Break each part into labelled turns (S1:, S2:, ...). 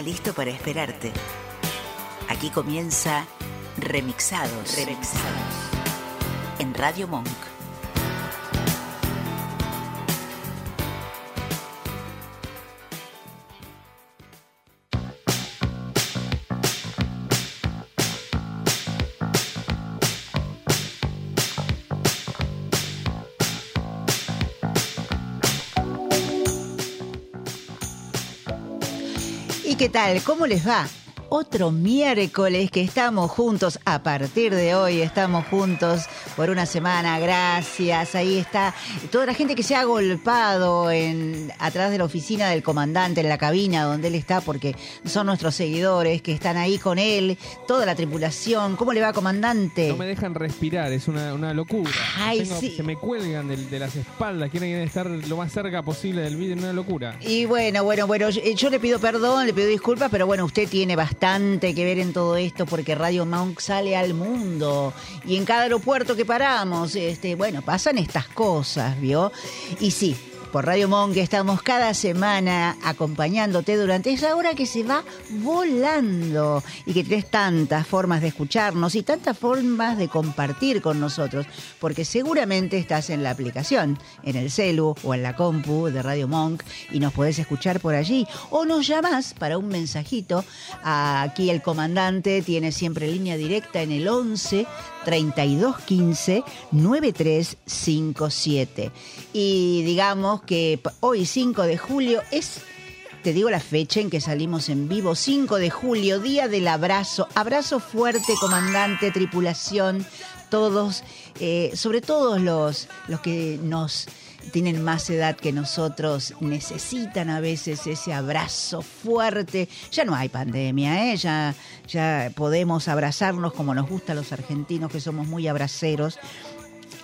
S1: Está listo para esperarte. Aquí comienza Remixados. Remixados. En Radio Monk.
S2: Qué tal? ¿Cómo les va? Otro miércoles que estamos juntos, a partir de hoy estamos juntos por una semana, gracias. Ahí está toda la gente que se ha golpado en, atrás de la oficina del comandante, en la cabina donde él está, porque son nuestros seguidores que están ahí con él, toda la tripulación. ¿Cómo le va, comandante?
S3: No me dejan respirar, es una, una locura.
S2: Ay,
S3: Tengo-
S2: sí.
S3: Se me cuelgan de, las espaldas, quieren estar lo más cerca posible del vídeo, una locura.
S2: Y bueno, bueno, bueno, yo, yo le pido perdón, le pido disculpas, pero bueno, usted tiene bastante que ver en todo esto porque Radio Monk sale al mundo y en cada aeropuerto que este, bueno, pasan estas cosas, ¿vio? Y sí. Por Radio Monk estamos cada semana acompañándote durante esa hora que se va volando y que tienes tantas formas de escucharnos y tantas formas de compartir con nosotros, porque seguramente estás en la aplicación, en el celu o en la compu de Radio Monk y nos podés escuchar por allí o nos llamás para un mensajito. Aquí el comandante tiene siempre línea directa en el 11 3215 9357. Y digamos que hoy 5 de julio es te digo la fecha en que salimos en vivo, 5 de julio, día del abrazo. Abrazo fuerte, comandante, tripulación, todos, eh, sobre todo los, los que nos tienen más edad que nosotros, necesitan a veces ese abrazo fuerte. Ya no hay pandemia, ¿eh? ya, ya podemos abrazarnos como nos gusta a los argentinos, que somos muy abraceros.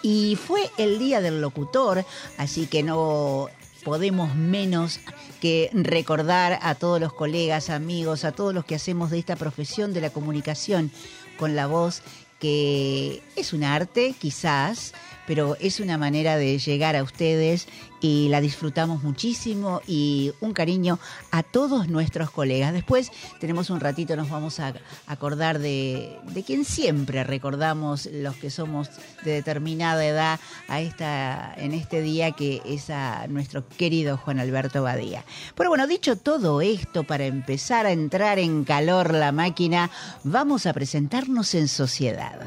S2: Y fue el día del locutor, así que no podemos menos que recordar a todos los colegas, amigos, a todos los que hacemos de esta profesión de la comunicación con la voz, que es un arte, quizás, pero es una manera de llegar a ustedes y la disfrutamos muchísimo y un cariño a todos nuestros colegas. Después tenemos un ratito, nos vamos a acordar de, de quien siempre recordamos los que somos de determinada edad a esta, en este día que es a nuestro querido Juan Alberto Badía. Pero bueno, dicho todo esto, para empezar a entrar en calor la máquina, vamos a presentarnos en sociedad.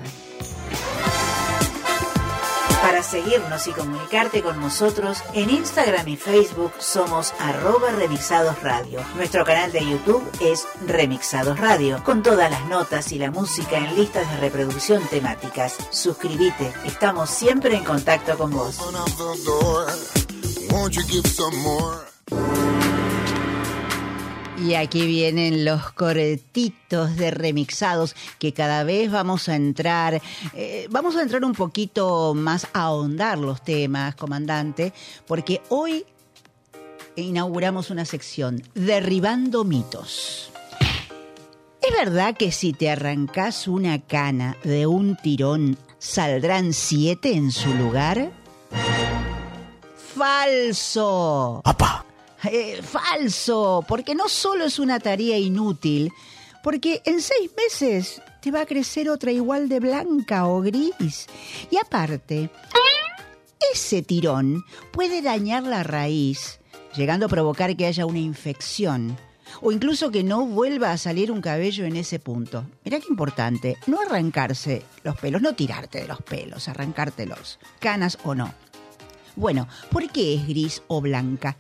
S1: Para seguirnos y comunicarte con nosotros, en Instagram y Facebook somos arroba remixados radio. Nuestro canal de YouTube es Remixados Radio, con todas las notas y la música en listas de reproducción temáticas. Suscríbete, estamos siempre en contacto con vos.
S2: Y aquí vienen los cortitos de remixados que cada vez vamos a entrar, eh, vamos a entrar un poquito más a ahondar los temas, comandante, porque hoy inauguramos una sección, Derribando mitos. ¿Es verdad que si te arrancas una cana de un tirón, saldrán siete en su lugar? ¡Falso! Eh, falso, porque no solo es una tarea inútil, porque en seis meses te va a crecer otra igual de blanca o gris. Y aparte, ese tirón puede dañar la raíz, llegando a provocar que haya una infección. O incluso que no vuelva a salir un cabello en ese punto. Mirá qué importante, no arrancarse los pelos, no tirarte de los pelos, arrancártelos, canas o no. Bueno, ¿por qué es gris o blanca?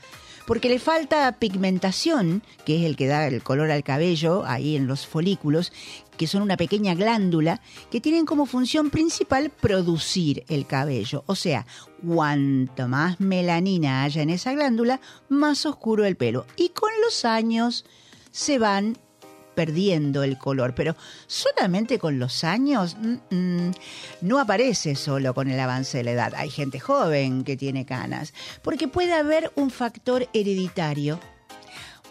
S2: Porque le falta pigmentación, que es el que da el color al cabello, ahí en los folículos, que son una pequeña glándula que tienen como función principal producir el cabello. O sea, cuanto más melanina haya en esa glándula, más oscuro el pelo. Y con los años se van perdiendo el color, pero solamente con los años mm, mm, no aparece solo con el avance de la edad. Hay gente joven que tiene canas, porque puede haber un factor hereditario.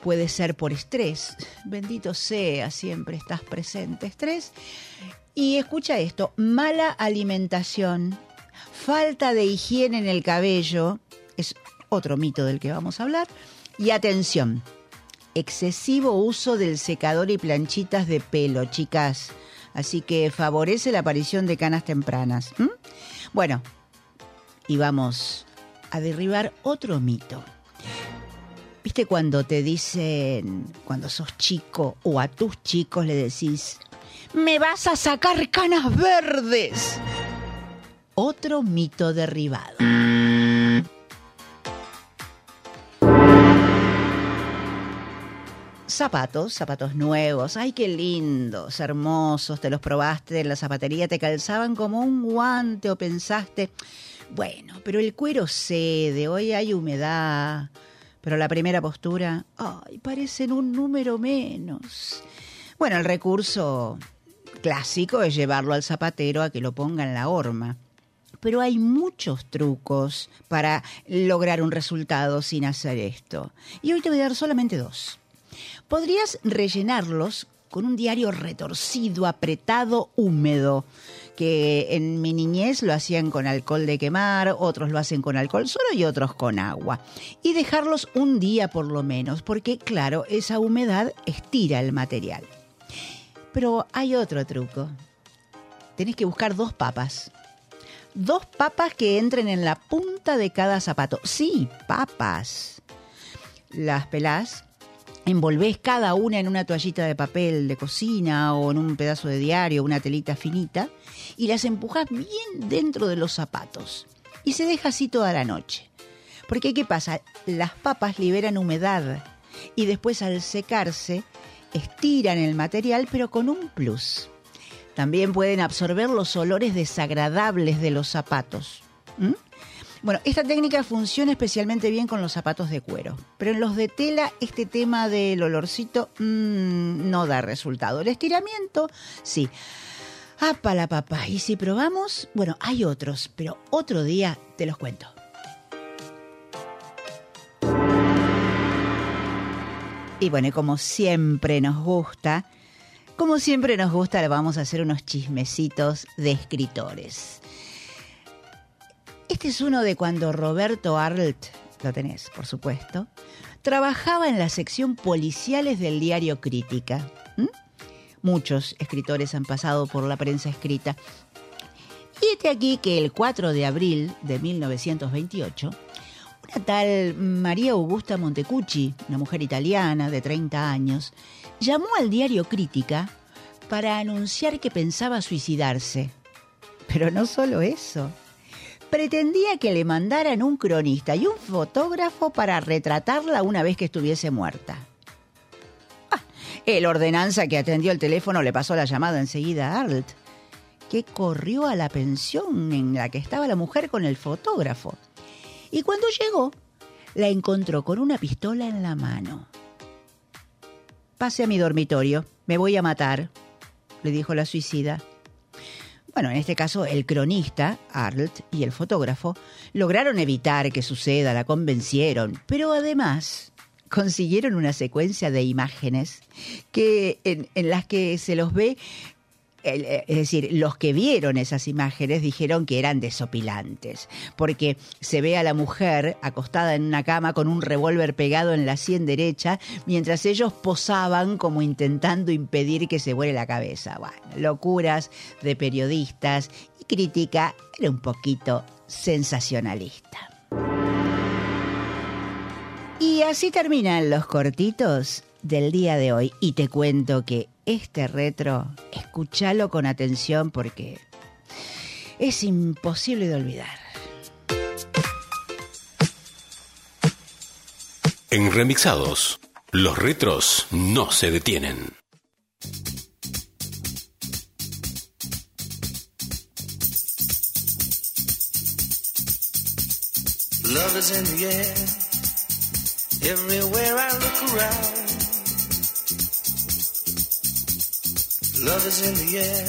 S2: Puede ser por estrés. Bendito sea, siempre estás presente. Estrés. Y escucha esto, mala alimentación, falta de higiene en el cabello, es otro mito del que vamos a hablar, y atención, excesivo uso del secador y planchitas de pelo, chicas. Así que favorece la aparición de canas tempranas. Bueno, y vamos a derribar otro mito. ¿Viste cuando te dicen, cuando sos chico o a tus chicos le decís, me vas a sacar canas verdes? Otro mito derribado. Zapatos, zapatos nuevos, ay qué lindos, hermosos, te los probaste en la zapatería, te calzaban como un guante o pensaste, bueno, pero el cuero cede, hoy hay humedad, pero la primera postura, ay, parecen un número menos. Bueno, el recurso clásico es llevarlo al zapatero a que lo ponga en la horma. Pero hay muchos trucos para lograr un resultado sin hacer esto. Y hoy te voy a dar solamente dos. Podrías rellenarlos con un diario retorcido, apretado, húmedo, que en mi niñez lo hacían con alcohol de quemar, otros lo hacen con alcohol solo y otros con agua. Y dejarlos un día por lo menos, porque claro, esa humedad estira el material. Pero hay otro truco. Tenés que buscar dos papas. Dos papas que entren en la punta de cada zapato. Sí, papas. Las pelás, envolvés cada una en una toallita de papel de cocina o en un pedazo de diario, una telita finita, y las empujás bien dentro de los zapatos. Y se deja así toda la noche. Porque ¿qué pasa? Las papas liberan humedad y después al secarse estiran el material pero con un plus. También pueden absorber los olores desagradables de los zapatos. ¿Mm? Bueno, esta técnica funciona especialmente bien con los zapatos de cuero, pero en los de tela este tema del olorcito mmm, no da resultado. El estiramiento, sí. ¡Apa la papá! Y si probamos, bueno, hay otros, pero otro día te los cuento. Y bueno, como siempre nos gusta, como siempre nos gusta, vamos a hacer unos chismecitos de escritores. Este es uno de cuando Roberto Arlt, lo tenés, por supuesto, trabajaba en la sección policiales del diario Crítica. ¿Mm? Muchos escritores han pasado por la prensa escrita. Y este aquí que el 4 de abril de 1928, una tal María Augusta Montecucci, una mujer italiana de 30 años, llamó al diario Crítica para anunciar que pensaba suicidarse. Pero no solo eso. Pretendía que le mandaran un cronista y un fotógrafo para retratarla una vez que estuviese muerta. Ah, el ordenanza que atendió el teléfono le pasó la llamada enseguida a Arlt, que corrió a la pensión en la que estaba la mujer con el fotógrafo. Y cuando llegó, la encontró con una pistola en la mano. Pase a mi dormitorio, me voy a matar, le dijo la suicida. Bueno, en este caso el cronista, Arlt, y el fotógrafo lograron evitar que suceda, la convencieron, pero además consiguieron una secuencia de imágenes que, en, en las que se los ve es decir, los que vieron esas imágenes dijeron que eran desopilantes, porque se ve a la mujer acostada en una cama con un revólver pegado en la sien derecha, mientras ellos posaban como intentando impedir que se vuele la cabeza. Bueno, locuras de periodistas y crítica era un poquito sensacionalista. Y así terminan los cortitos del día de hoy y te cuento que este retro, escúchalo con atención porque es imposible de olvidar.
S4: En Remixados, los retros no se detienen.
S5: Love is in the air. Everywhere I look around. Love is in the air,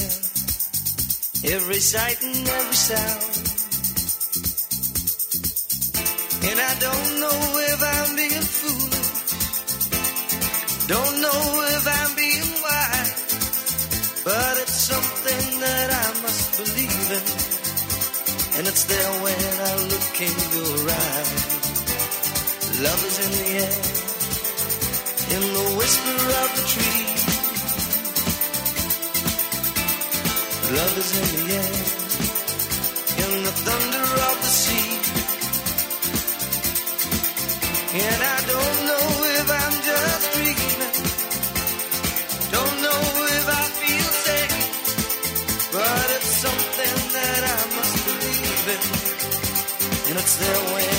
S5: every sight and every sound. And I don't know if I'm being foolish, don't know if I'm being wise, but it's something that I must believe in, and it's there when I look in your eyes. Love is in the air, in the whisper of the tree. Love is in the air, in the thunder of the sea. And I don't know if I'm just dreaming, don't know if I feel safe, but it's something that I must believe in, and it's there when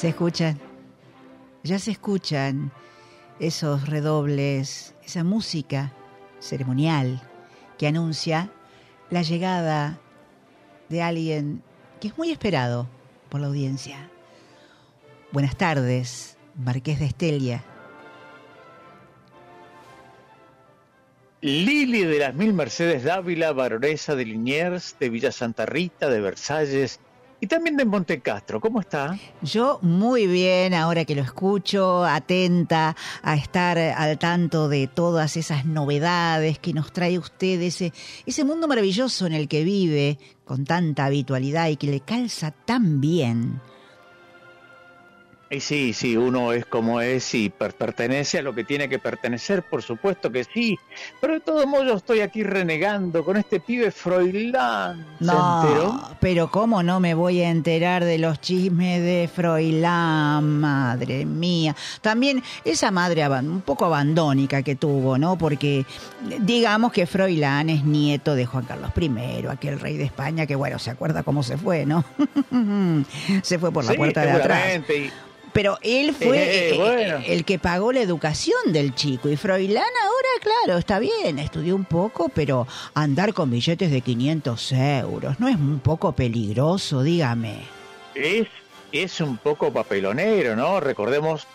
S2: Se escuchan, ya se escuchan esos redobles, esa música ceremonial que anuncia la llegada de alguien que es muy esperado por la audiencia. Buenas tardes, Marqués de Estelia.
S6: Lili de las Mil Mercedes Dávila, baronesa de Liniers, de Villa Santa Rita, de Versalles y también de Montecastro. ¿Cómo está?
S2: Yo muy bien, ahora que lo escucho, atenta a estar al tanto de todas esas novedades que nos trae usted, ese, ese mundo maravilloso en el que vive con tanta habitualidad y que le calza tan bien.
S6: Y sí, sí, uno es como es y per- pertenece a lo que tiene que pertenecer, por supuesto que sí. Pero de todos modos yo estoy aquí renegando con este pibe Froilán. ¿Se enteró?
S2: No, pero cómo no me voy a enterar de los chismes de Froilán, madre mía. También esa madre un poco abandónica que tuvo, ¿no? Porque digamos que Froilán es nieto de Juan Carlos I, aquel rey de España que, bueno, se acuerda cómo se fue, ¿no? se fue por la
S6: Sí,
S2: puerta de atrás.
S6: y-
S2: Pero él fue
S6: Eh,
S2: eh,
S6: bueno.
S2: eh, el que pagó la educación del chico. Y Froilán ahora, claro, está bien, estudió un poco, pero andar con billetes de 500 euros, ¿no es un poco peligroso? Dígame.
S6: es, es un poco papelonero, ¿no? Recordemos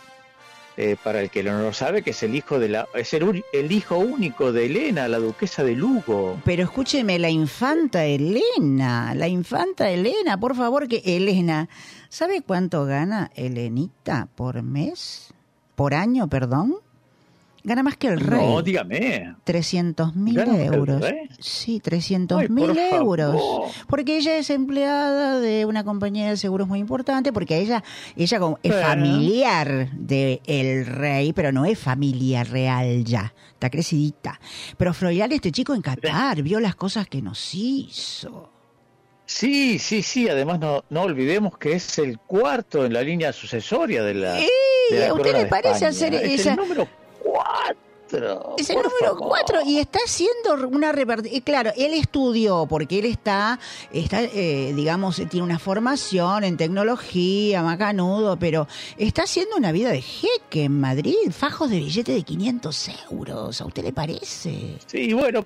S6: eh, para el que no lo sabe, que es el hijo de la, es el, el hijo único de Elena, la duquesa de Lugo.
S2: Pero escúcheme, la infanta Elena, la infanta Elena, por favor, que Elena, ¿sabe cuánto gana Elenita por mes? Por año, perdón. Gana más que el rey.
S6: No, dígame.
S2: 300 mil
S6: ¿Gana más que el
S2: euros. Sí, 300
S6: Ay,
S2: mil
S6: por
S2: euros. Porque ella es empleada de una compañía de seguros muy importante, porque ella, ella como es
S6: Bueno.
S2: familiar del rey, pero no es familia real ya. Está crecidita. Pero Froilán, este chico en Qatar, vio las cosas que nos hizo.
S6: Sí, sí, sí. Además, no, no olvidemos que es el cuarto en la línea sucesoria de la.
S2: ¡Eh!
S6: de la
S2: ¿A usted le parece hacer
S6: Es
S2: esa-
S6: el número cuatro.
S2: Es el número
S6: favor.
S2: cuatro y está haciendo una repartición. Claro, él estudió porque él está, está eh, digamos, tiene una formación en tecnología, macanudo, pero está haciendo una vida de jeque en Madrid, fajos de billete de 500 euros. ¿A usted le parece?
S6: Sí, bueno,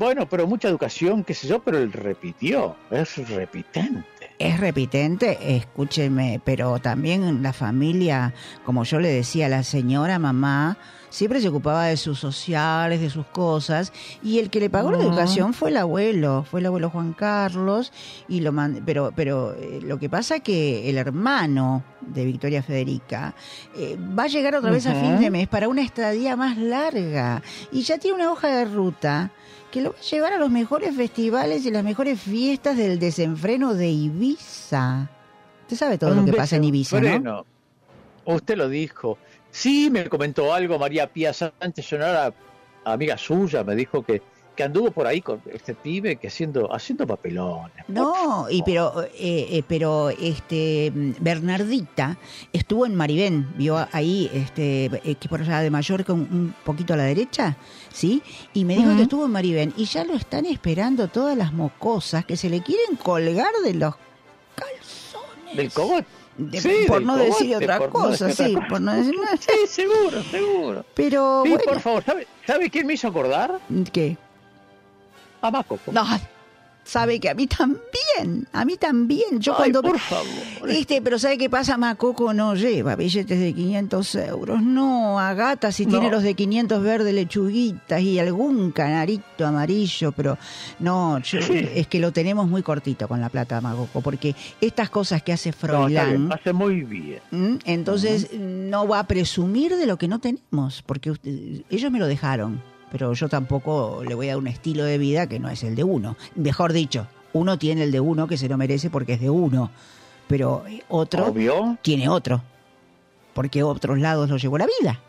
S6: bueno, pero mucha educación, qué sé yo, pero él repitió, es repitente.
S2: Es repitente, escúcheme, pero también la familia, como yo le decía a la señora mamá, siempre se ocupaba de sus sociales, de sus cosas, y el que le pagó la educación fue el abuelo, fue el abuelo Juan Carlos, y lo mand- pero, pero eh, lo que pasa que el hermano de Victoria Federica eh, va a llegar otra vez a fin de mes para una estadía más larga, y ya tiene una hoja de ruta que lo va a llevar a los mejores festivales y las mejores fiestas del desenfreno de Ibiza. Usted sabe todo lo que pasa en Ibiza, ¿no?
S6: Usted lo dijo. Sí, me comentó algo María Pía Sánchez, una amiga suya, me dijo que, que anduvo por ahí con este pibe que haciendo, haciendo papelones.
S2: No, y pero, eh, eh, pero este Bernardita estuvo en Maribén, vio ahí, este, eh, que por allá de Mallorca, un, un poquito a la derecha, ¿sí? Y me dijo que estuvo en Maribén y ya lo están esperando todas las mocosas que se le quieren colgar de los calzones.
S6: Del cogote.
S2: De-
S6: Sí,
S2: por no
S6: cogote,
S2: decir otra
S6: por no
S2: cosa, sí,
S6: otra
S2: por no decir más.
S6: Sí, seguro, seguro.
S2: Pero
S6: Sí,
S2: bueno,
S6: por favor, ¿sabe, ¿sabe quién me hizo acordar?
S2: ¿qué?
S6: A Macoco.
S2: No, sabe que a mí también, a mí también. Yo
S6: Ay,
S2: cuando...
S6: por favor.
S2: Este, pero ¿sabe qué pasa? Macoco no lleva billetes de 500 euros. No, Agata si
S6: No.
S2: tiene los de 500 verdes lechuguitas y algún canarito amarillo, pero no, yo-
S6: Sí.
S2: es que lo tenemos muy cortito con la plata Macoco, porque estas cosas que hace
S6: No,
S2: Froilán,
S6: bien, hace muy bien.
S2: ¿m? entonces no va a presumir de lo que no tenemos, porque usted- ellos me lo dejaron, pero yo tampoco le voy a dar un estilo de vida que no es el de uno. Mejor dicho, uno tiene el de uno que se lo merece porque es de uno, pero eh, otro
S6: Obvio.
S2: tiene otro, porque otros lados lo llevó la vida.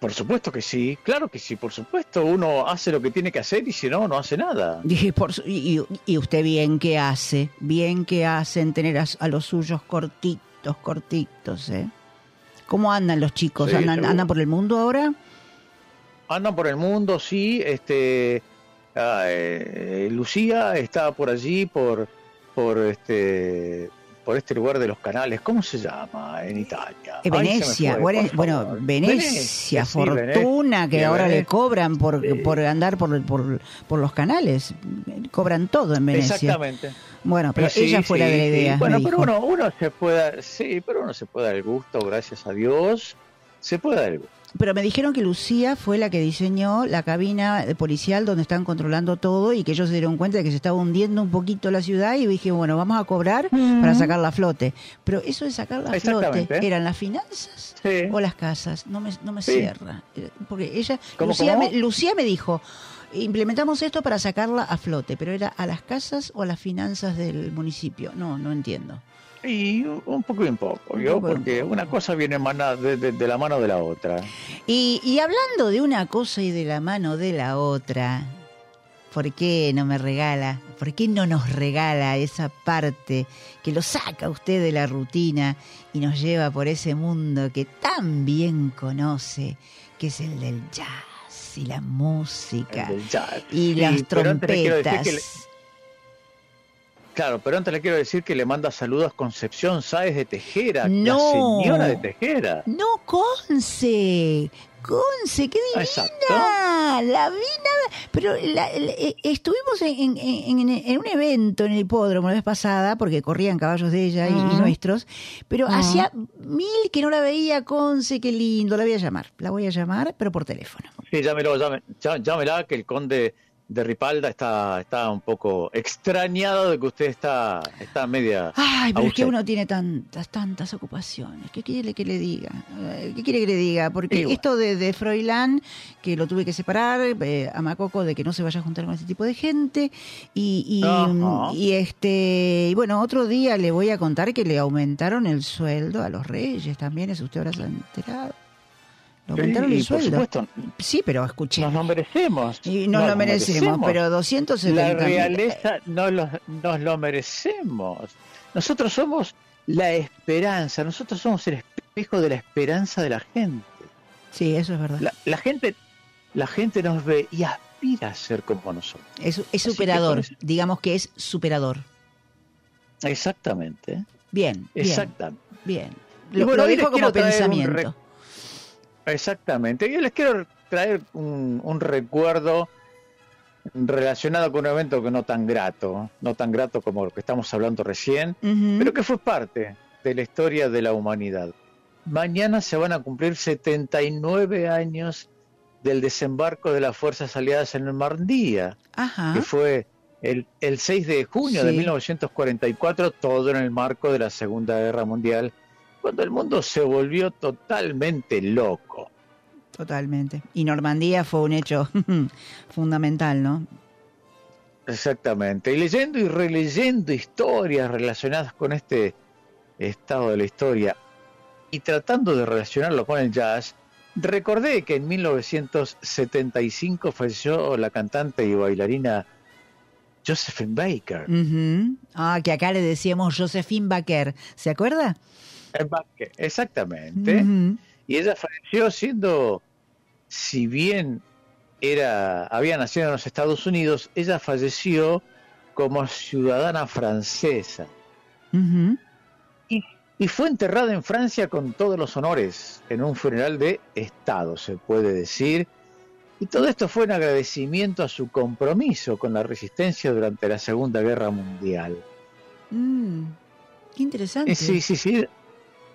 S6: Por supuesto que sí, claro que sí, por supuesto. Uno hace lo que tiene que hacer y si no, no hace nada.
S2: Por y, y- usted bien que hace, bien que hace en tener a, a los suyos cortitos, cortitos, ¿eh? ¿Cómo andan los chicos?
S6: Sí,
S2: ¿Andan. ¿Andan por el mundo ahora?
S6: Andan por el mundo, sí. Este, ah, eh, Lucía está por allí, por, por este, por este lugar de los canales. ¿Cómo se llama en Italia?
S2: Eh,
S6: Ay, me
S2: Venecia,
S6: fue,
S2: bueno. Venecia,
S6: sí, Venecia.
S2: fortuna que ahora le cobran por, por andar por, por, por los canales. Cobran todo en Venecia.
S6: Exactamente.
S2: Bueno, pero
S6: Sí,
S2: ella fue la de la idea.
S6: Bueno, pero uno, uno se puede, sí, pero uno se puede dar el gusto, gracias a Dios. Se puede dar el gusto.
S2: Pero me dijeron que Lucía fue la que diseñó la cabina de policial donde están controlando todo y que ellos se dieron cuenta de que se estaba hundiendo un poquito la ciudad y dije, bueno, vamos a cobrar para sacarla a flote. Pero eso de sacarla a flote. ¿eran las finanzas
S6: Sí.
S2: o las casas? No me, no me
S6: Sí.
S2: cierra. Eh, Porque ella,
S6: ¿Cómo,
S2: Lucía,
S6: cómo?
S2: Me, Lucía me dijo, implementamos esto para sacarla a flote, pero era a las casas o a las finanzas del municipio. No, no entiendo.
S6: Y un poco y un poco,
S2: Un
S6: ¿vio?
S2: poco y un
S6: Porque una cosa viene de, de- de la mano de la otra.
S2: Y, y hablando de una cosa y de la mano de la otra, ¿por qué no me regala? ¿Por qué no nos regala esa parte que lo saca usted de la rutina y nos lleva por ese mundo que tan bien conoce, que es el del jazz y la música y las trompetas?
S6: Claro, pero antes le quiero decir que le manda saludos Concepción Sáez de Tejera,
S2: No.
S6: la señora de Tejera.
S2: No, Conce. Conce, qué divina.
S6: Exacto.
S2: La vi nada. Pero la- la- eh, estuvimos en, en- en- en un evento en el hipódromo la vez pasada, porque corrían caballos de ella y, nuestros. Pero hacía mil que no la veía, Conce, qué lindo. La voy a llamar. La voy a llamar, pero por teléfono.
S6: Sí, já- llámela, que el conde de Ripalda está, está un poco extrañado de que usted está, está media...
S2: Ay, pero es que uno tiene tantas, tantas ocupaciones. ¿Qué quiere que le diga? ¿Qué quiere que le diga? Porque esto de, de Froilán, que lo tuve que separar, eh, a Macoco de que no se vaya a juntar con este tipo de gente. Y, y, y este y bueno, otro día le voy a contar que le aumentaron el sueldo a los reyes también, eso usted habrá enterado. Le
S6: Sí,
S2: aumentaron el
S6: por
S2: sueldo.
S6: supuesto,
S2: Sí, pero escuché.
S6: nos lo merecemos.
S2: Y nos lo merecemos, pero 270
S6: La realeza no lo- nos lo merecemos. Nosotros somos la esperanza, nosotros somos el espejo de la esperanza de la gente.
S2: Sí, eso es verdad.
S6: La, la gente la gente nos ve y aspira a ser como nosotros.
S2: Es, es superador,
S6: eso-
S2: digamos que es superador.
S6: Exactamente.
S2: Bien,
S6: Exactamente.
S2: bien. Lo,
S6: bueno,
S2: lo como pensamiento.
S6: Exactamente. Yo les quiero traer un, un recuerdo relacionado con un evento que no tan grato, no tan grato como lo que estamos hablando recién, pero que fue parte de la historia de la humanidad. Mañana se van a cumplir 79 años del desembarco de las fuerzas aliadas en Normandía,
S2: Ajá.
S6: que fue el, el 6 de junio de
S2: Sí.
S6: 1944, todo en el marco de la Segunda Guerra Mundial, cuando el mundo se volvió totalmente loco.
S2: Totalmente. Y Normandía fue un hecho fundamental, ¿no?
S6: Exactamente. Y leyendo y releyendo historias relacionadas con este estado de la historia y tratando de relacionarlo con el jazz, recordé que en 1975 falleció la cantante y bailarina Josephine Baker.
S2: Ah, que acá le decíamos Josephine Baker. ¿Se acuerda?
S6: Baker, Exactamente. Y ella falleció siendo, si bien era, había nacido en los Estados Unidos, ella falleció como ciudadana francesa.
S2: Ujú.
S6: Y fue enterrada en Francia con todos los honores, en un funeral de Estado, se puede decir. Y todo esto fue en agradecimiento a su compromiso con la resistencia durante la Segunda Guerra Mundial.
S2: Mm, Qué interesante.
S6: Eh, sí, sí, sí.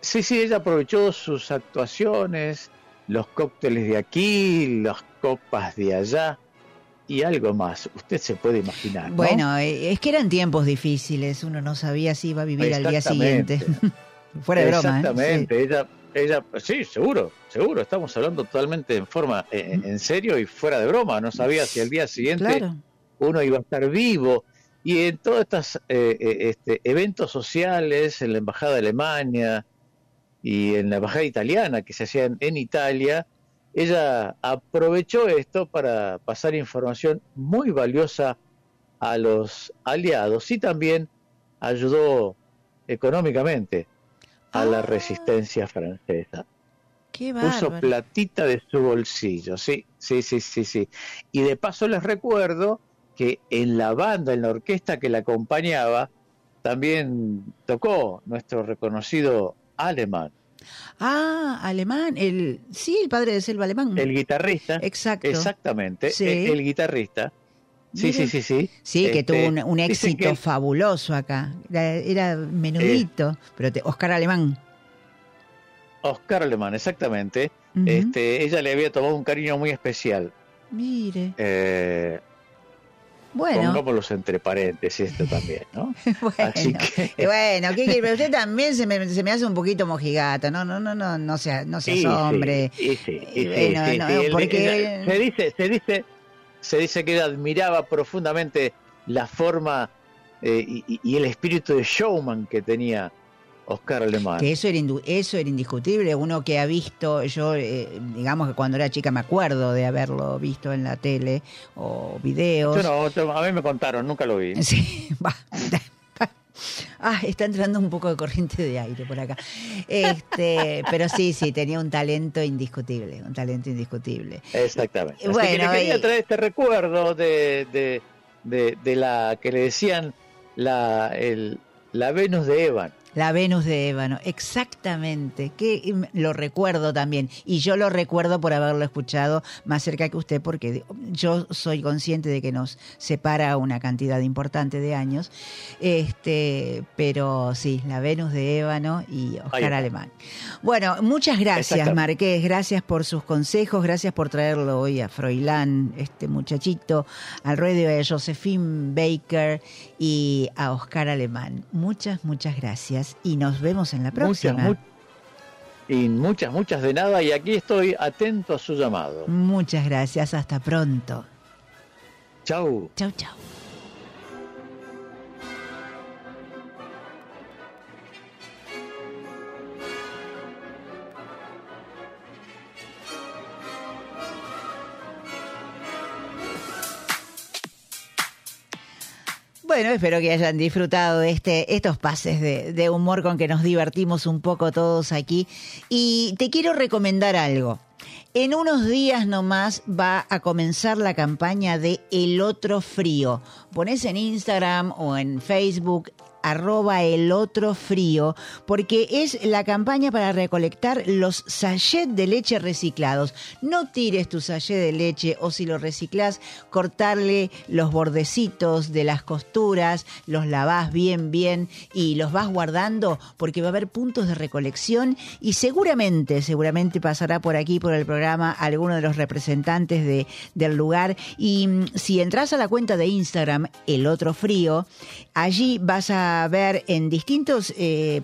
S6: Sí, sí, ella aprovechó sus actuaciones, los cócteles de aquí, las copas de allá y algo más. Usted se puede imaginar. ¿no?
S2: Bueno, eh, es que eran tiempos difíciles. Uno no sabía si iba a vivir al día siguiente. Fuera de broma. ¿eh?
S6: Exactamente, ella, ella, sí, seguro, seguro, estamos hablando totalmente en forma, en, en serio y fuera de broma, no sabía si al día
S2: Sí,
S6: siguiente
S2: Claro.
S6: uno iba a estar vivo. Y en todos estos eh, eh, este, eventos sociales, en la Embajada de Alemania y en la Embajada Italiana que se hacían en Italia, ella aprovechó esto para pasar información muy valiosa a los aliados y también ayudó económicamente a la
S2: Ah.
S6: resistencia francesa.
S2: Qué
S6: Puso platita de su bolsillo, sí, sí, sí, sí, sí. Y de paso les recuerdo que en la banda, en la orquesta que la acompañaba, también tocó nuestro reconocido alemán,
S2: Ah, alemán. El, sí, el padre de Selva Alemán.
S6: el guitarrista,
S2: Exacto.
S6: exactamente,
S2: Sí.
S6: el, el guitarrista. Sí, sí, sí, sí.
S2: Sí, que
S6: Este,
S2: tuvo un, un éxito
S6: que-
S2: fabuloso acá. Era, era menudito, pero te- Oscar Alemán.
S6: Oscar Alemán, exactamente. Este, ella le había tomado un cariño muy especial.
S2: Mire.
S6: Eh,
S2: Bueno,
S6: Pongámoslos entre paréntesis esto también, ¿no?
S2: bueno.
S6: Así que...
S2: Y bueno, ¿qué quiere? Pero usted también se me, se me hace un poquito mojigato. No, no, no, no, no sea, no seas
S6: Sí,
S2: hombre.
S6: Sí, sí, y
S2: Y
S6: sí,
S2: bueno,
S6: sí,
S2: no,
S6: sí. El-
S2: porque-
S6: el- se dice, se dice, se dice que admiraba profundamente la forma eh, y el espíritu de showman que tenía Oscar Alemán.
S2: Que eso era, eso era indiscutible. Uno que ha visto, yo, eh, digamos que cuando era chica me acuerdo de haberlo visto en la tele o videos.
S6: Yo no, yo- a mí me contaron, nunca lo vi.
S2: Sí, va. Ah, está entrando un poco de corriente de aire por acá. Este, pero sí, sí, tenía un talento indiscutible, un talento indiscutible.
S6: Exactamente. Así
S2: Bueno,
S6: que le quería
S2: y-
S6: traer este recuerdo de, de, de, de la que le decían la, el- la Venus de Evan.
S2: La Venus de Ébano, exactamente, que lo recuerdo también, y yo lo recuerdo por haberlo escuchado más cerca que usted, porque yo soy consciente de que nos separa una cantidad importante de años, este, pero sí, la Venus de Ébano y Oscar. Alemán. Bueno, muchas gracias. Marqués, gracias por sus consejos, gracias por traerlo hoy a Froilán, este muchachito, al ruedo de Josephine Baker y a Oscar Alemán. Muchas, muchas gracias y nos vemos en la próxima.
S6: Muchas, mu- y muchas, muchas de nada. Y aquí estoy atento a su llamado.
S2: Muchas gracias, hasta pronto.
S6: Chau.
S2: Chau, chau. Bueno, espero que hayan disfrutado este, estos pases de, de humor con que nos divertimos un poco todos aquí. Y te quiero recomendar algo. En unos días nomás va a comenzar la campaña de El Otro Frío. Pones en Instagram o en Facebook arroba el otro frío, porque es la campaña para recolectar los sachets de leche reciclados. No tires tu sachet de leche o si lo reciclas, cortarle los bordecitos de las costuras, los lavás bien, bien y los vas guardando porque va a haber puntos de recolección y seguramente, seguramente pasará por aquí, por el programa, alguno de los representantes de, del lugar. Y mm, si entras a la cuenta de Instagram, El Otro Frío, allí vas a ver en distintas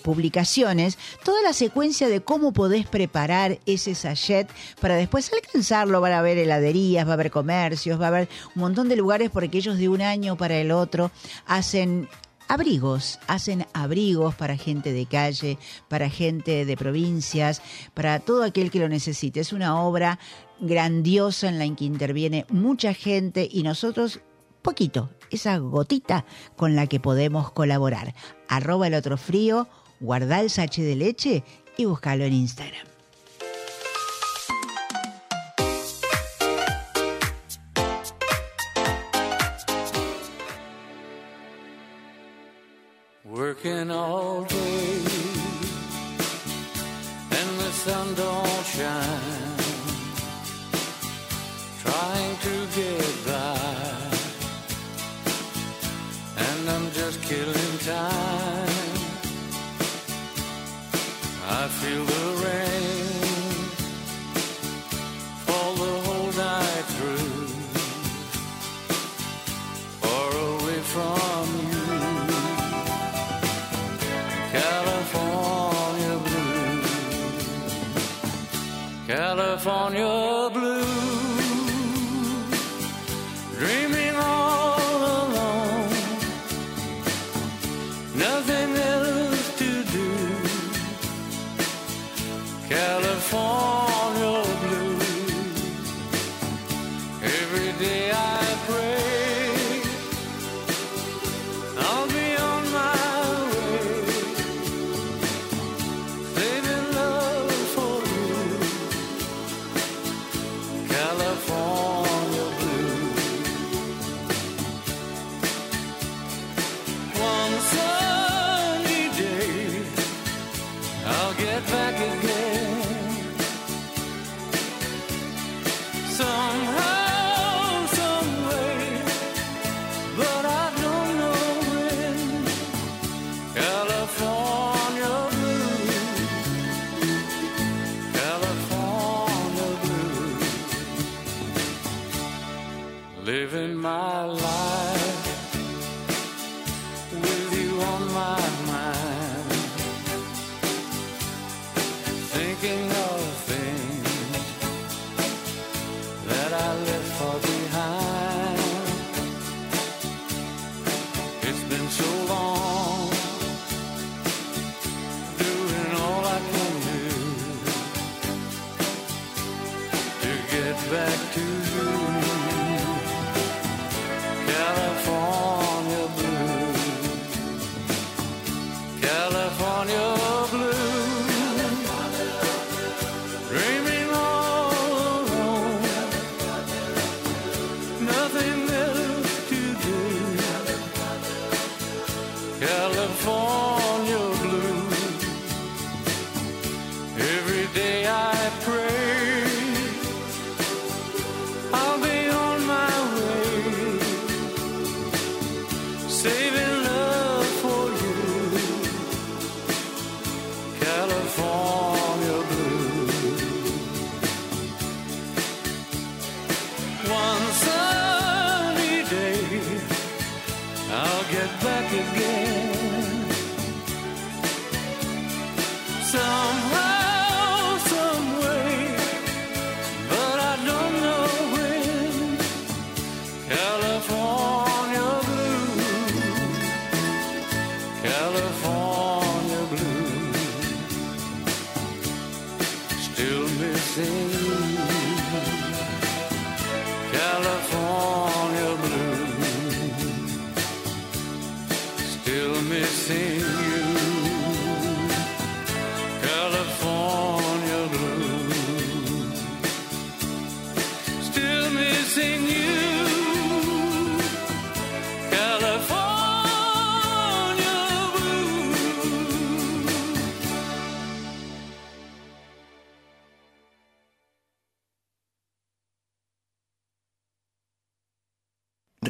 S2: publicaciones toda la secuencia de cómo podés preparar ese sachet para después alcanzarlo. Van a haber heladerías, va a haber comercios, va a haber un montón de lugares porque ellos de un año para el otro hacen abrigos, hacen abrigos para gente de calle, para gente de provincias, para todo aquel que lo necesite. Es una obra grandiosa en la que interviene mucha gente y nosotros poquito, esa gotita con la que podemos colaborar. Arroba el otro frío, guarda el sachet de leche y búscalo en Instagram.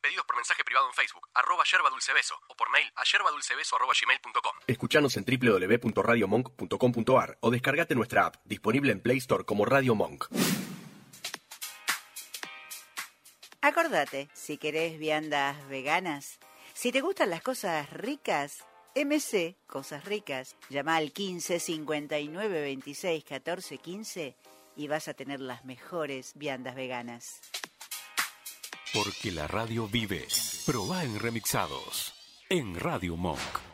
S7: Pedidos por mensaje privado en Facebook, arroba yerba dulce beso, o por mail a yerbadulcebeso arroba gmail.com. Escuchanos en www.radiomonk.com.ar o descargate nuestra app, disponible en Play Store como Radio Monk.
S1: Acordate, si querés viandas veganas, si te gustan las cosas ricas, MC Cosas Ricas, llama al 15 59 26 14 15 y vas a tener las mejores viandas veganas.
S4: Porque la radio vive. Proba en remixados. En Radio Monk.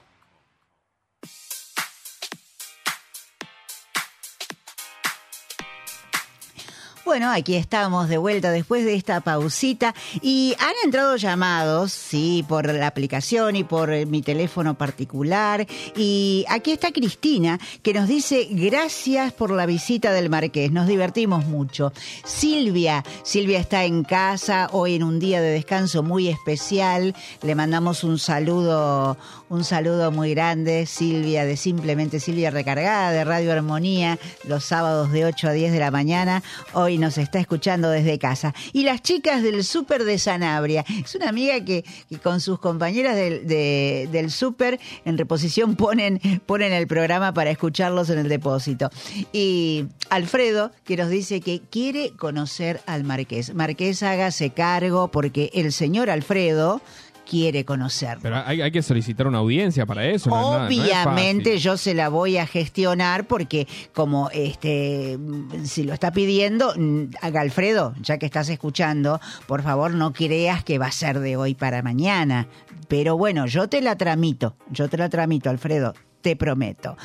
S2: Bueno, aquí estamos de vuelta después de esta pausita y han entrado llamados, sí, por la aplicación y por eh, mi teléfono particular. Y aquí está Cristina que nos dice gracias por la visita del Marqués, nos divertimos mucho. Silvia, Silvia está en casa hoy en un día de descanso muy especial. Le mandamos un saludo, un saludo muy grande, Silvia de Simplemente Silvia Recargada de Radio Armonía, los sábados de 8 a 10 de la mañana. Hoy nos está escuchando desde casa. Y las chicas del súper de Sanabria. Es una amiga que, con sus compañeras del, de- del súper en reposición ponen, ponen el programa para escucharlos en el depósito. Y Alfredo, que nos dice que quiere conocer al Marqués. Marqués, hágase cargo porque el señor Alfredo quiere conocer.
S3: Pero hay, hay que solicitar una audiencia para eso. no es nada- no es
S2: Obviamente yo se la voy a gestionar porque como este si lo está pidiendo, mm, Alfredo, ya que estás escuchando, por favor no creas que va a ser de hoy para mañana. Pero bueno, yo te la tramito, yo te la tramito, Alfredo. Te prometo.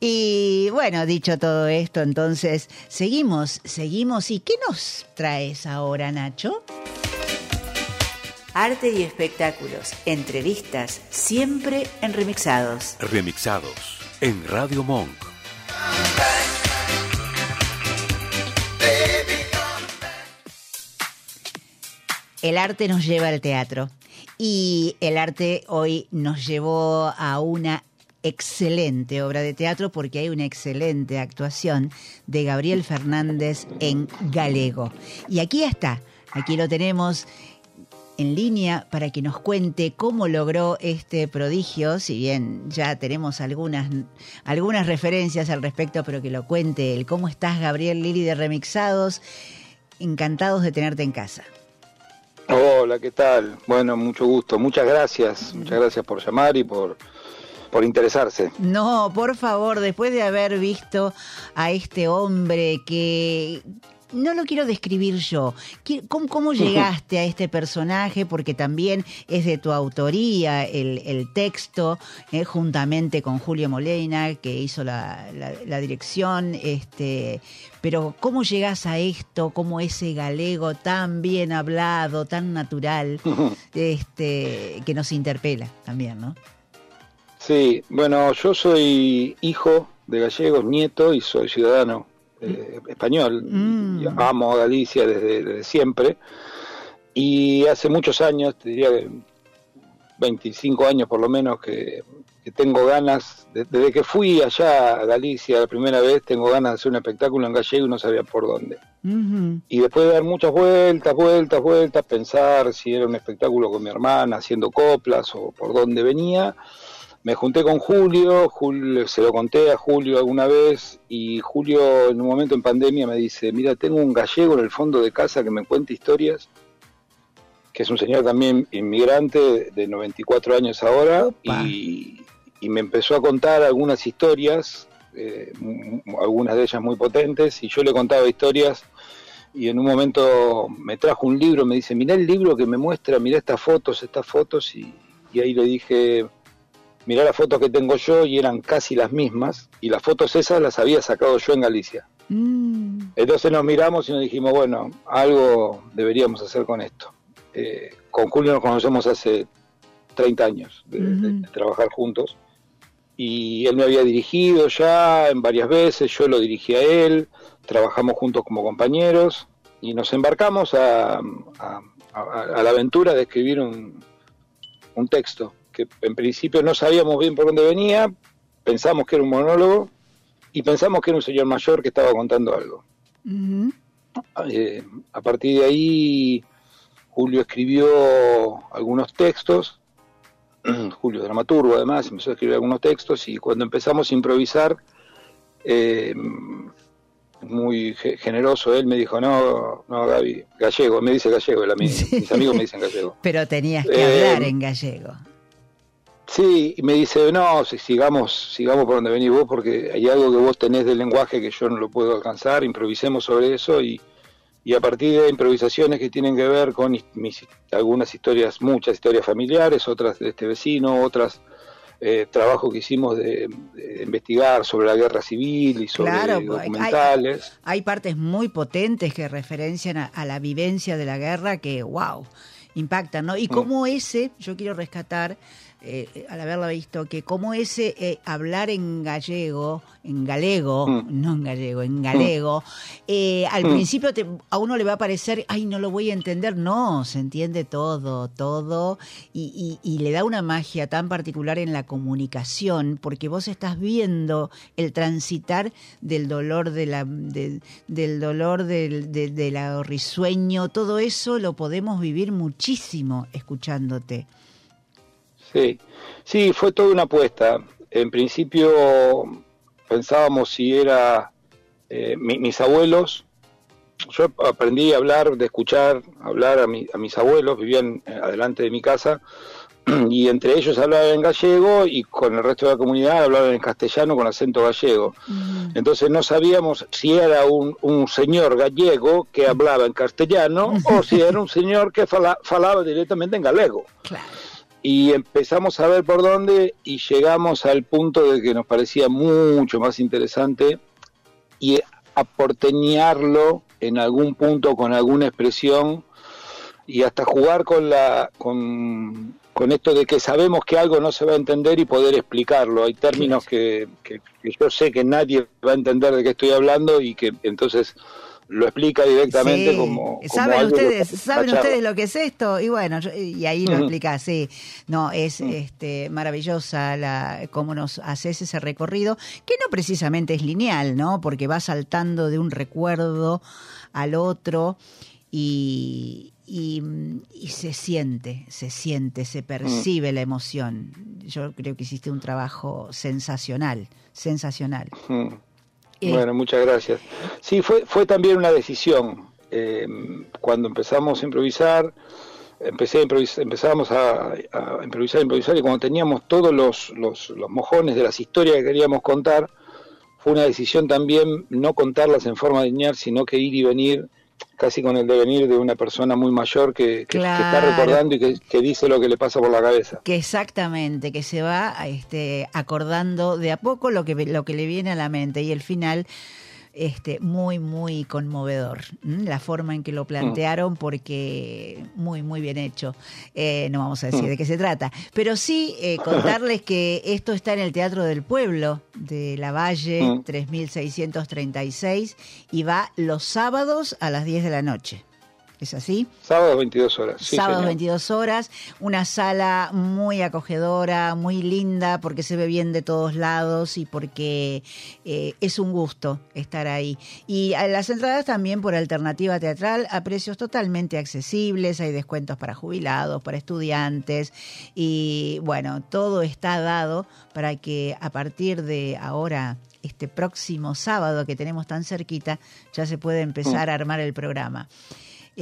S2: Y bueno, dicho todo esto, entonces seguimos, seguimos. ¿Y qué nos traes ahora, Nacho?
S1: Arte y espectáculos, entrevistas, siempre en remixados.
S4: Remixados. En Radio Monk.
S2: el arte nos lleva al teatro y el arte hoy nos llevó a una excelente obra de teatro porque hay una excelente actuación de Gabriel Fernández en galego. Y aquí está, aquí lo tenemos en línea para que nos cuente cómo logró este prodigio, si bien ya tenemos algunas, algunas referencias al respecto, pero que lo cuente él. ¿Cómo estás, Gabriel Lili de Remixados? Encantados de tenerte en casa.
S8: Hola, ¿qué tal? Bueno, mucho gusto. Muchas gracias. Muchas gracias por llamar y por, por interesarse.
S2: No, por favor, después de haber visto a este hombre que no lo quiero describir yo. ¿Qué- ¿Cómo, cómo llegaste a este personaje? Porque también es de tu autoría el, el texto, eh, juntamente con Julio Molina, que hizo la, la- la dirección. Este, pero ¿cómo llegas a esto? ¿Cómo ese galego tan bien hablado, tan natural, este, que nos interpela también, ¿no?
S8: Sí, bueno, yo soy hijo de gallegos, nieto y soy ciudadano eh, español.
S2: Mm.
S8: Amo a Galicia desde, desde siempre. Y hace muchos años, te diría que 25 años por lo menos, que, que tengo ganas, de- desde que fui allá a Galicia la primera vez, tengo ganas de hacer un espectáculo en gallego y no sabía por dónde. Y después de dar muchas vueltas, vueltas, vueltas, pensar si era un espectáculo con mi hermana haciendo coplas o por dónde venía, me junté con Julio, Julio, se lo conté a Julio alguna vez y Julio en un momento en pandemia me dice, mira, tengo un gallego en el fondo de casa que me cuenta historias, que es un señor también inmigrante de 94 años ahora y, y me empezó a contar algunas historias, eh, algunas de ellas muy potentes y yo le contaba historias y en un momento me trajo un libro, me dice, mirá el libro que me muestra, mirá estas fotos, estas fotos, y, y ahí le dije, mirá las fotos que tengo yo, y eran casi las mismas, y las fotos esas las había sacado yo en Galicia.
S2: Mm.
S8: Entonces nos miramos y nos dijimos, bueno, algo deberíamos hacer con esto. Eh, con Julio nos conocemos hace 30 años de, de-
S2: Ujú.
S8: de trabajar juntos, y él me había dirigido ya en varias veces, yo lo dirigí a él, trabajamos juntos como compañeros y nos embarcamos a, a- a- a la aventura de escribir un, un texto que en principio no sabíamos bien por dónde venía, pensamos que era un monólogo y pensamos que era un señor mayor que estaba contando algo. Eh, a partir de ahí, Julio escribió algunos textos, Julio dramaturgo además, empezó a escribir algunos textos y cuando empezamos a improvisar, eh, muy ge- generoso, él me dijo, no, no, Gaby, gallego, me dice gallego, él a mí,
S2: Sí.
S8: mis amigos me dicen gallego.
S2: Pero tenías que
S8: Eh,
S2: hablar en gallego.
S8: Sí, y me dice, no, si- sigamos, sigamos por donde venís vos, porque hay algo que vos tenés del lenguaje que yo no lo puedo alcanzar, improvisemos sobre eso y, y a partir de improvisaciones que tienen que ver con mis, algunas historias, muchas historias familiares, otras de este vecino, otras eh, trabajos que hicimos de, de investigar sobre la guerra civil y sobre
S2: Claro, pues, hay-
S8: documentales.
S2: Hay partes muy potentes que referencian a, a la vivencia de la guerra que, wow, impactan, ¿no? Y
S8: Mm.
S2: como ese, yo quiero rescatar, eh, al haberla visto, que como ese eh, hablar en gallego, en galego,
S8: Mm.
S2: no en gallego, en galego, eh, al
S8: Mm.
S2: principio te- a uno le va a parecer, ay, no lo voy a entender. No, se entiende todo, todo, y, y- y le da una magia tan particular en la comunicación, porque vos estás viendo el transitar del dolor de la, de- del dolor del, de, de la risueño, todo eso lo podemos vivir muchísimo escuchándote.
S8: Sí, sí, fue toda una apuesta. En principio pensábamos si era eh, mi- mis abuelos. Yo aprendí a hablar, de escuchar, hablar a, mi- a mis abuelos, vivían eh, adelante de mi casa, y entre ellos hablaban en gallego y con el resto de la comunidad hablaban en castellano con acento gallego. Entonces no sabíamos si era un, un señor gallego que hablaba en castellano o si era un señor que fala- falaba directamente en galego
S2: Claro.
S8: Y empezamos a ver por dónde y llegamos al punto de que nos parecía mucho más interesante y aporteñarlo en algún punto con alguna expresión y hasta jugar con la con, con esto de que sabemos que algo no se va a entender y poder explicarlo. Hay términos que, que- que yo sé que nadie va a entender de qué estoy hablando y que entonces lo explica directamente
S2: Sí.
S8: como, como
S2: ¿Saben ustedes, ¿saben ustedes lo que es esto? Y bueno, yo- y ahí lo explica, sí. No, es este maravillosa la cómo nos haces ese recorrido, que no precisamente es lineal, ¿no? Porque va saltando de un recuerdo al otro y, y, y se siente, se siente, se percibe la emoción. Yo creo que hiciste un trabajo sensacional, sensacional.
S8: Mm. Bueno, muchas gracias. Sí, fue, fue también una decisión. Eh, cuando empezamos a improvisar, empecé a improvisar, empezamos a, a improvisar, improvisar, y cuando teníamos todos los, los, los mojones de las historias que queríamos contar, fue una decisión también no contarlas en forma lineal, sino que ir y venir casi con el devenir de una persona muy mayor que, que- que está recordando y que, que dice lo que le pasa por la cabeza.
S2: Que exactamente, que se va este, acordando de a poco lo que, lo que le viene a la mente y el final este, muy, muy conmovedor. ¿m? La forma en que lo plantearon, porque muy, muy bien hecho. Eh, no vamos a decir
S8: Mm.
S2: de qué se trata, pero sí eh, contarles que esto está en el Teatro del Pueblo de La Valle,
S8: Mm.
S2: 3636, y va los sábados a las 10 de la noche. ¿Es así?
S8: Sábado 22 horas. Sí,
S2: Sábados
S8: señor.
S2: 22 horas, una sala muy acogedora, muy linda, porque se ve bien de todos lados y porque eh, es un gusto estar ahí. Y las entradas también por alternativa teatral a precios totalmente accesibles, hay descuentos para jubilados, para estudiantes y bueno, todo está dado para que a partir de ahora este próximo sábado que tenemos tan cerquita, ya se puede empezar a armar el programa.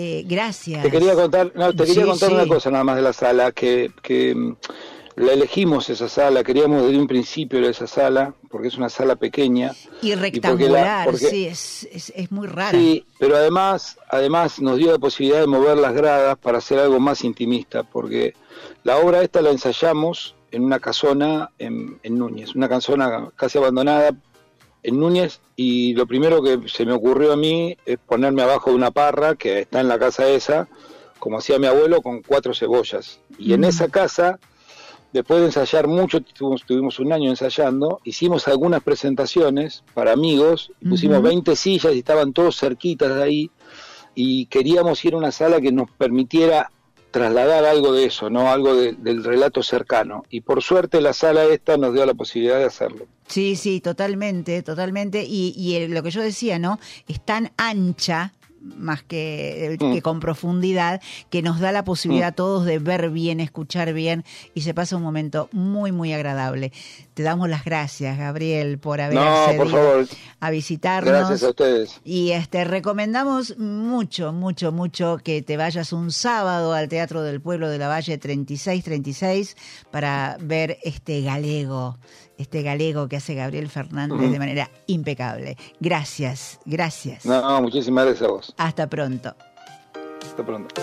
S2: Eh, gracias.
S8: Te quería contar, no, te quería
S2: Sí,
S8: contar
S2: sí.
S8: una cosa nada más de la sala, que, que mm, la elegimos esa sala, queríamos desde un principio esa sala, porque es una sala pequeña.
S2: Y
S8: porque la-
S2: rectangular,
S8: porque-
S2: sí, es, es, es muy rara.
S8: Sí, pero además, además nos dio la posibilidad de mover las gradas para hacer algo más intimista, porque la obra esta la ensayamos en una casona en, en Núñez, una casona casi abandonada en Núñez, y lo primero que se me ocurrió a mí es ponerme abajo de una parra que está en la casa esa, como hacía mi abuelo, con cuatro cebollas. Y en esa casa Después de ensayar mucho, tuvimos, tuvimos un año ensayando, hicimos algunas presentaciones para amigos, y pusimos
S2: Ujú.
S8: 20 sillas y estaban todos cerquitas de ahí, y queríamos ir a una sala que nos permitiera trasladar algo de eso, no algo de- del relato cercano. Y por suerte la sala esta nos dio la posibilidad de hacerlo.
S2: Sí, sí, totalmente, totalmente. Y, y lo que yo decía, ¿no? Es tan ancha más que,
S8: Mm.
S2: que con profundidad, que nos da la posibilidad a todos de ver bien, escuchar bien y se pasa un momento muy, muy agradable. Te damos las gracias, Gabriel, por haber
S8: No,
S2: accedido a visitarnos.
S8: gracias a ustedes.
S2: Y este recomendamos mucho, mucho, mucho que te vayas un sábado al Teatro del Pueblo de la Valle 3636 para ver este galego, este galego que hace Gabriel Fernández de manera impecable. Gracias, gracias.
S8: No, muchísimas gracias a vos.
S2: Hasta pronto.
S8: Hasta pronto.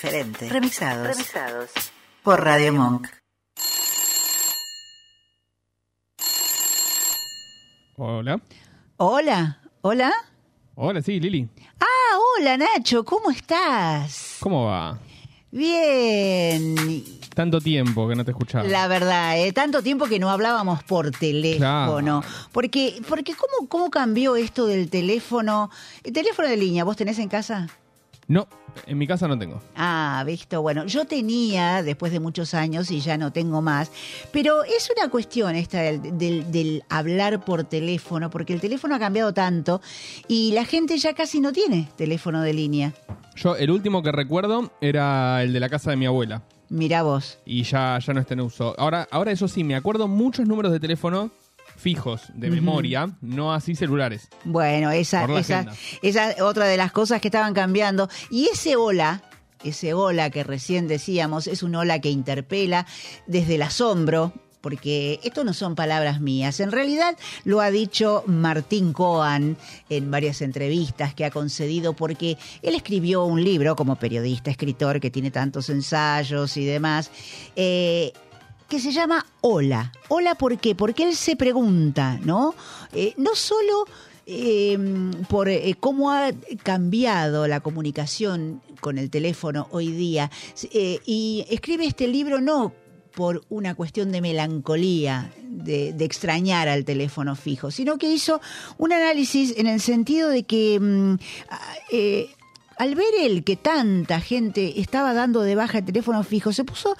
S1: Diferente. Remixados. Remixados. Por Radio Monk.
S3: Hola.
S2: Hola, hola.
S3: Hola, sí, Lili.
S2: Ah, hola Nacho, ¿cómo estás?
S3: ¿Cómo va?
S2: Bien.
S3: Tanto tiempo que no te escuchaba.
S2: La verdad, ¿eh? tanto tiempo que no hablábamos por teléfono. Porque, porque ¿cómo, ¿cómo cambió esto del teléfono? El teléfono de línea, ¿vos tenés en casa?
S3: No, en mi casa no tengo.
S2: Ah, visto. Bueno, yo tenía después de muchos años y ya no tengo más. Pero es una cuestión esta del, del, del hablar por teléfono, porque el teléfono ha cambiado tanto y la gente ya casi no tiene teléfono de línea.
S3: Yo, el último que recuerdo era el de la casa de mi abuela.
S2: Mirá vos.
S3: Y ya, ya no está en uso. Ahora, ahora eso sí, me acuerdo muchos números de teléfono fijos de memoria, no así celulares.
S2: Bueno, esa, esa,
S3: agenda.
S2: esa es otra de las cosas que estaban cambiando. Y ese hola, ese hola que recién decíamos, es un hola que interpela desde el asombro. Porque esto no son palabras mías. En realidad lo ha dicho Martín Coan en varias entrevistas que ha concedido porque él escribió un libro como periodista, escritor, que tiene tantos ensayos y demás. eh, que se llama Hola. Hola, ¿por qué? Porque él se pregunta, ¿no? Eh, no solo eh, por eh, cómo ha cambiado la comunicación con el teléfono hoy día, eh, y escribe este libro no por una cuestión de melancolía, de, extrañar al teléfono fijo, sino que hizo un análisis en el sentido de que mm, al ver él que tanta gente estaba dando de baja el teléfono fijo, se puso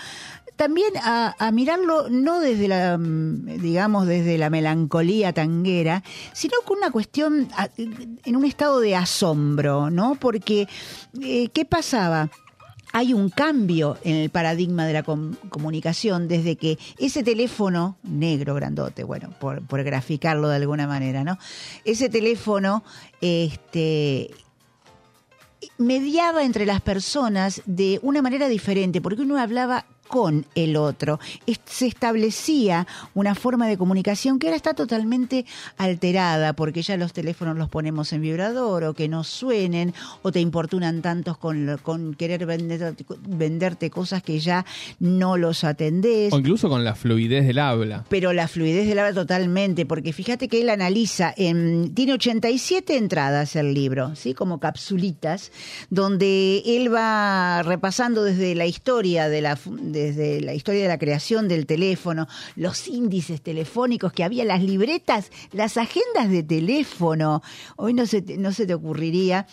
S2: también a, mirarlo no desde la, mm, digamos, desde la melancolía tanguera, sino con una cuestión en un estado de asombro, ¿no? Porque, eh, ¿qué pasaba? Hay un cambio en el paradigma de la com- comunicación desde que ese teléfono negro grandote, bueno, por, por graficarlo de alguna manera, ¿no? Ese teléfono, este, mediaba entre las personas de una manera diferente, porque uno hablaba con el otro. Se establecía una forma de comunicación que ahora está totalmente alterada, porque ya los teléfonos los ponemos en vibrador o que no suenen, o te importunan tantos con, con querer vender- venderte cosas que ya no los atendés.
S3: O incluso con la fluidez del habla.
S2: Pero la fluidez del habla totalmente, porque fíjate que él analiza, en, tiene 87 entradas el libro, ¿sí? como capsulitas, donde él va repasando desde la historia de la fu- desde la historia de la creación del teléfono, los índices telefónicos que había, las libretas, las agendas de teléfono. Hoy no se te- ocurriría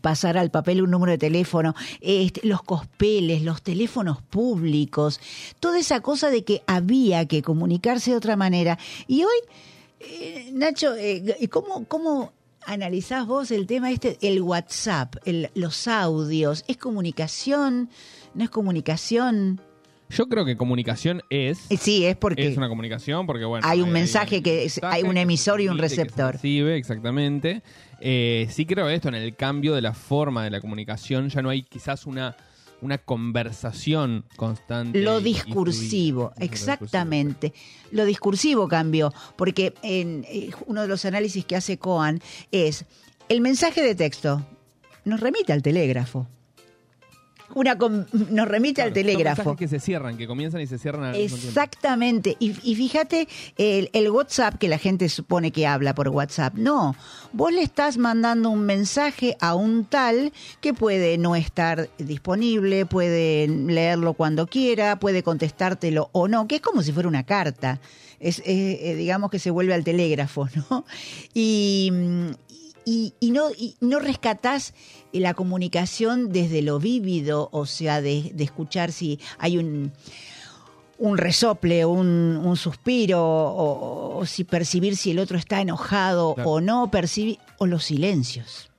S2: pasar al papel un número de teléfono, este, los cospeles, los teléfonos públicos, toda esa cosa de que había que comunicarse de otra manera. Y hoy, eh, Nacho, eh, ¿cómo, ¿cómo analizás vos el tema este, el WhatsApp, los audios? ¿Es comunicación? ¿No es comunicación?
S3: Yo creo que comunicación es.
S2: Eh, Sí, es porque
S3: Es una comunicación porque, bueno.
S2: hay un mensaje que es- hay un emisor y un receptor.
S3: recibe, exactamente. Eh, sí creo esto en el cambio de la forma de la comunicación. Ya no hay quizás una, una conversación constante.
S2: Lo
S3: y- y
S2: discursivo, exactamente. Lo discursivo cambió, porque en eh, uno de los análisis que hace Coan es el mensaje de texto nos remite al telégrafo. Una com- nos remite
S3: Claro,
S2: al telégrafo.
S3: que se cierran, que comienzan y se cierran al mismo tiempo.
S2: Exactamente. Y, y fíjate, el, el WhatsApp que la gente supone que habla por WhatsApp. No, vos le estás mandando un mensaje a un tal que puede no estar disponible, puede leerlo cuando quiera, puede contestártelo o no, que es como si fuera una carta. Es, eh, digamos que se vuelve al telégrafo, ¿no? Y, y, y no, y no rescatás la comunicación desde lo vívido, o sea, de, de escuchar si hay un, un resople, un, un suspiro, o, o si percibir si el otro está enojado
S3: Claro.
S2: o no, percibir, o los silencios.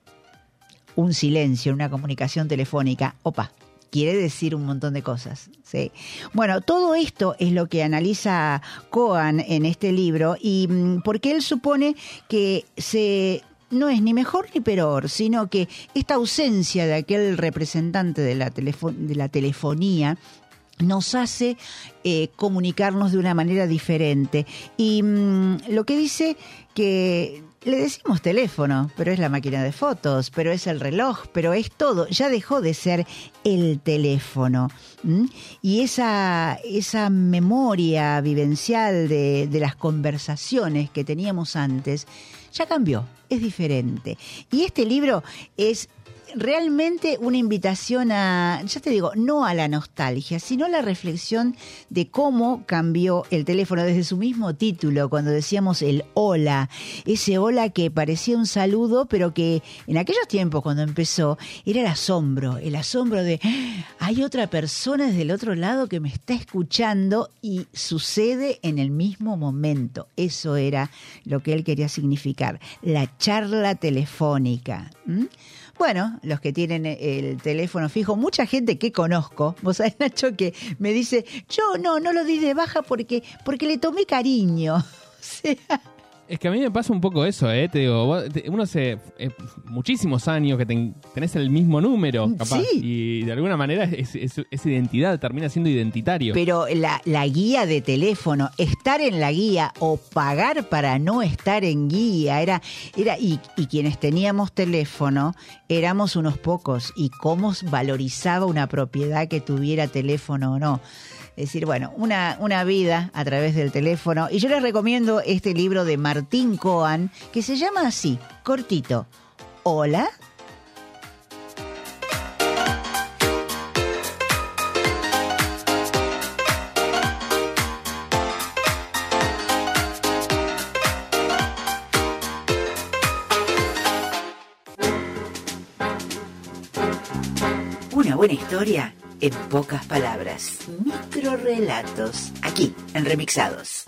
S2: Un silencio en una comunicación telefónica, opa, quiere decir un montón de cosas. ¿sí? Bueno, todo esto es lo que analiza Coan en este libro, y mm, porque él supone que se no es ni mejor ni peor, sino que esta ausencia de aquel representante de la, de la telefonía nos hace eh, comunicarnos de una manera diferente. Y mm, lo que dice que le decimos teléfono, pero es la máquina de fotos, pero es el reloj, pero es todo. Ya dejó de ser el teléfono. Y esa, esa memoria vivencial de, de las conversaciones que teníamos antes ya cambió, es diferente. Y este libro es realmente una invitación a, ya te digo, no a la nostalgia, sino a la reflexión de cómo cambió el teléfono desde su mismo título, cuando decíamos el hola, ese hola que parecía un saludo, pero que en aquellos tiempos cuando empezó era el asombro, el asombro de, "Ah, hay otra persona desde el otro lado que me está escuchando y sucede en el mismo momento. Eso era lo que él quería significar, la charla telefónica. Bueno, los que tienen el teléfono fijo, mucha gente que conozco, vos sabés, Nacho, que me dice, yo no, no lo di de baja porque, porque le tomé cariño. O sea,
S3: Es que a mí me pasa un poco eso, ¿eh? Te digo, vos- te- uno hace eh, muchísimos años que ten- tenés el mismo número, capaz.
S2: Sí.
S3: Y de alguna manera es, es- es identidad, termina siendo identitario.
S2: pero la, la guía de teléfono, estar en la guía o pagar para no estar en guía, era, era y, y quienes teníamos teléfono éramos unos pocos y cómo valorizaba una propiedad que tuviera teléfono o no. Es decir, bueno, una, una vida a través del teléfono. Y yo les recomiendo este libro de Martín Coan, que se llama así, cortito. Hola. Una buena historia en pocas palabras. Microrelatos. Aquí, en Remixados.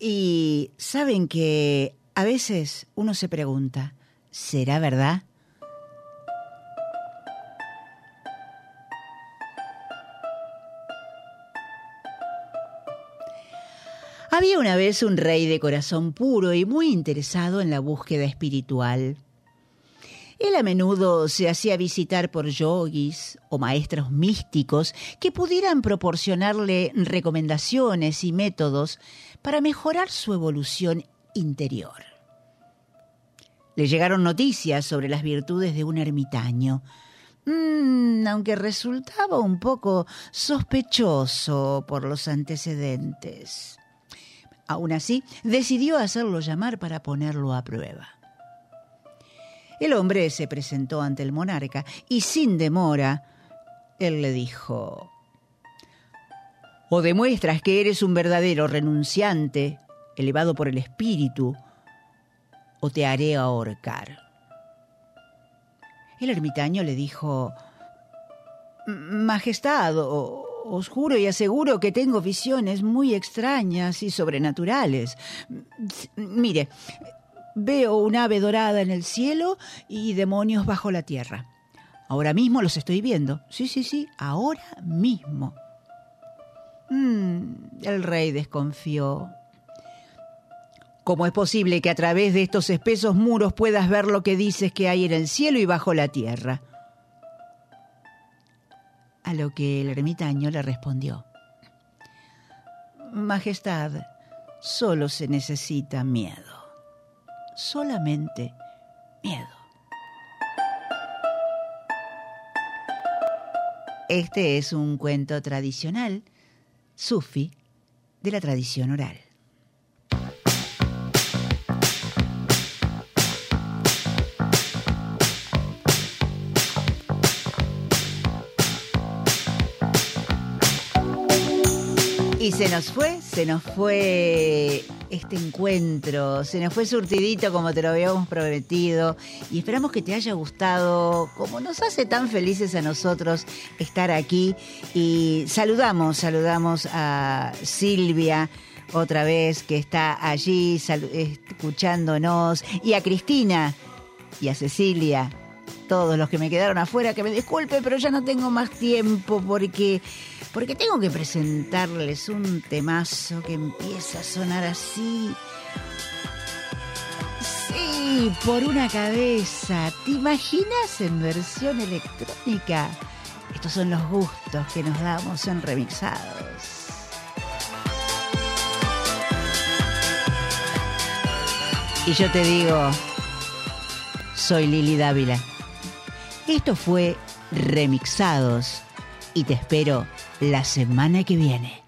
S2: Y saben que a veces uno se pregunta, ¿será verdad? Había una vez un rey de corazón puro y muy interesado en la búsqueda espiritual. Él a menudo se hacía visitar por yogis o maestros místicos que pudieran proporcionarle recomendaciones y métodos para mejorar su evolución interior. Le llegaron noticias sobre las virtudes de un ermitaño, Mm, aunque resultaba un poco sospechoso por los antecedentes. Aún así, decidió hacerlo llamar para ponerlo a prueba. El hombre se presentó ante el monarca y sin demora, él le dijo, o demuestras que eres un verdadero renunciante, elevado por el espíritu, o te haré ahorcar. El ermitaño le dijo, Majestad, o- os juro y aseguro que tengo visiones muy extrañas y sobrenaturales. Mire, veo un ave dorada en el cielo y demonios bajo la tierra. Ahora mismo los estoy viendo. Sí, sí, sí, ahora mismo. Mm, el rey desconfió. ¿Cómo es posible que a través de estos espesos muros puedas ver lo que dices que hay en el cielo y bajo la tierra? A lo que el ermitaño le respondió, Majestad, solo se necesita miedo, solamente miedo. Este es un cuento tradicional, sufi, de la tradición oral. Y se nos fue, se nos fue este encuentro, se nos fue surtidito como te lo habíamos prometido. Y esperamos que te haya gustado, como nos hace tan felices a nosotros estar aquí. Y saludamos, saludamos a Silvia otra vez que está allí escuchándonos. Y a Cristina y a Cecilia todos los que me quedaron afuera, que me disculpe, pero ya no tengo más tiempo porque, porque tengo que presentarles un temazo que empieza a sonar así. Sí, por una cabeza. ¿Te imaginas en versión electrónica? Estos son los gustos que nos damos en remixados. Y yo te digo, soy Lili Dávila. Esto fue Remixados y te espero la semana que viene.